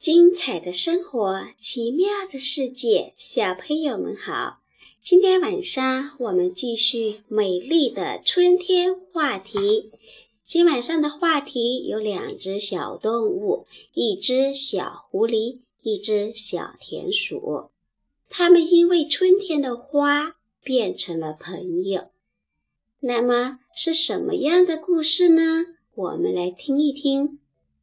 精彩的生活，奇妙的世界，小朋友们好！今天晚上我们继续美丽的春天话题。今晚上的话题有两只小动物，一只小狐狸，一只小田鼠。它们因为春天的花变成了朋友。那么是什么样的故事呢？我们来听一听。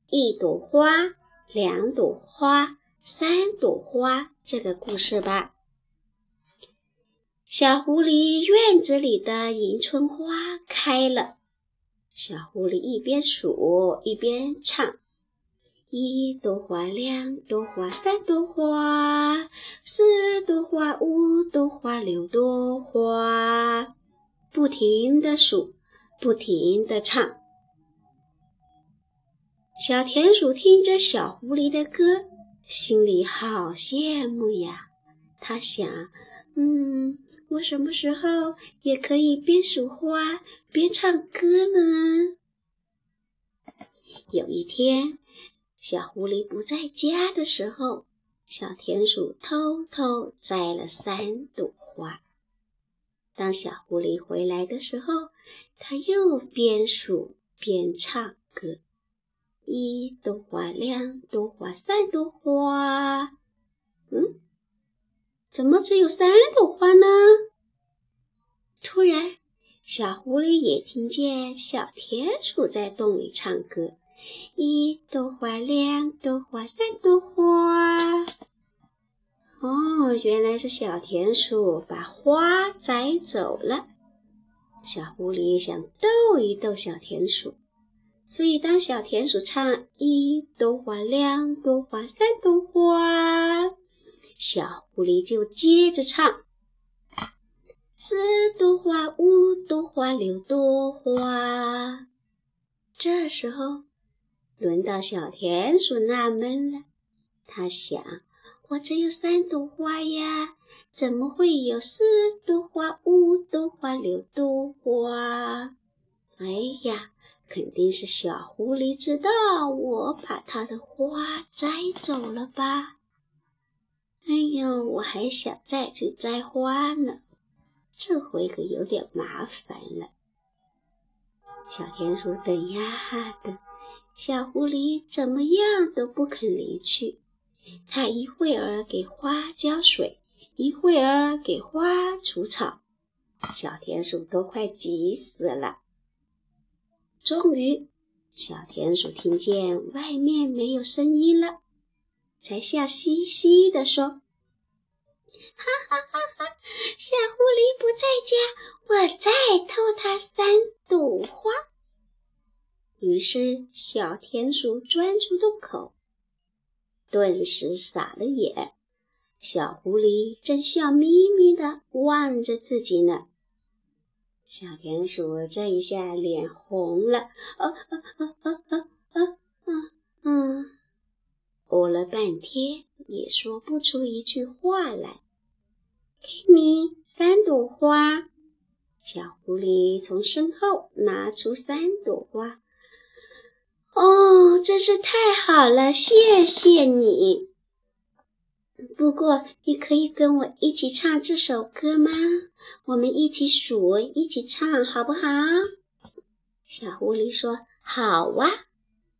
一朵花，两朵花，三朵花，这个故事吧。小狐狸院子里的迎春花开了，小狐狸一边数一边唱：一朵花，两朵花，三朵花，四朵花，五朵花，六朵花，不停地数，不停地唱。小田鼠听着小狐狸的歌，心里好羡慕呀。他想：“嗯，我什么时候也可以边数花边唱歌呢？”有一天，小狐狸不在家的时候，小田鼠偷偷摘了三朵花。当小狐狸回来的时候，它又边数边唱歌。一朵花，两朵花，三朵花。嗯，怎么只有三朵花呢？突然，小狐狸也听见小田鼠在洞里唱歌：一朵花，两朵花，三朵花。哦，原来是小田鼠把花摘走了。小狐狸想逗一逗小田鼠。所以，当小田鼠唱“一朵花，两朵花，三朵花”，小狐狸就接着唱“四朵花，五朵花，六朵花”。这时候，轮到小田鼠纳闷了，他想：“我只有三朵花呀，怎么会有四朵花、五朵花、六朵花？”哎呀！肯定是小狐狸知道我把它的花摘走了吧？哎呦，我还想再去摘花呢，这回可有点麻烦了。小田鼠等呀等，小狐狸怎么样都不肯离去。它一会儿给花浇水，一会儿给花除草，小田鼠都快急死了。终于，小田鼠听见外面没有声音了，才笑嘻嘻地说：“哈哈哈哈！小狐狸不在家，我再偷它三朵花。”于是，小田鼠钻出洞口，顿时傻了眼。小狐狸正笑眯眯地望着自己呢。小田鼠这一下脸红了，啊啊啊啊啊啊啊！嗯，哦了半天也说不出一句话来。给你三朵花，小狐狸从身后拿出三朵花。哦，真是太好了，谢谢你。不过，你可以跟我一起唱这首歌吗？我们一起数，一起唱，好不好？小狐狸说：“好哇。”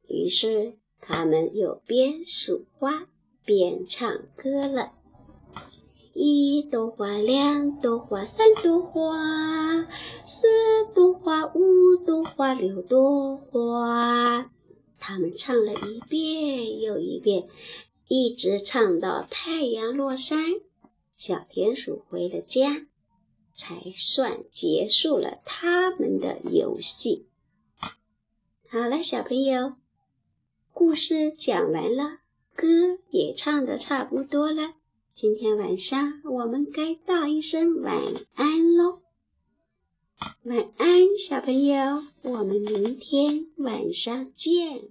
于是，他们又边数花边唱歌了：一朵花，两朵花，三朵花，四朵花，五朵花，六朵花。他们唱了一遍又一遍。一直唱到太阳落山，小田鼠回了家，才算结束了他们的游戏。好了，小朋友，故事讲完了，歌也唱的差不多了。今天晚上我们该道一声晚安喽。晚安，小朋友，我们明天晚上见。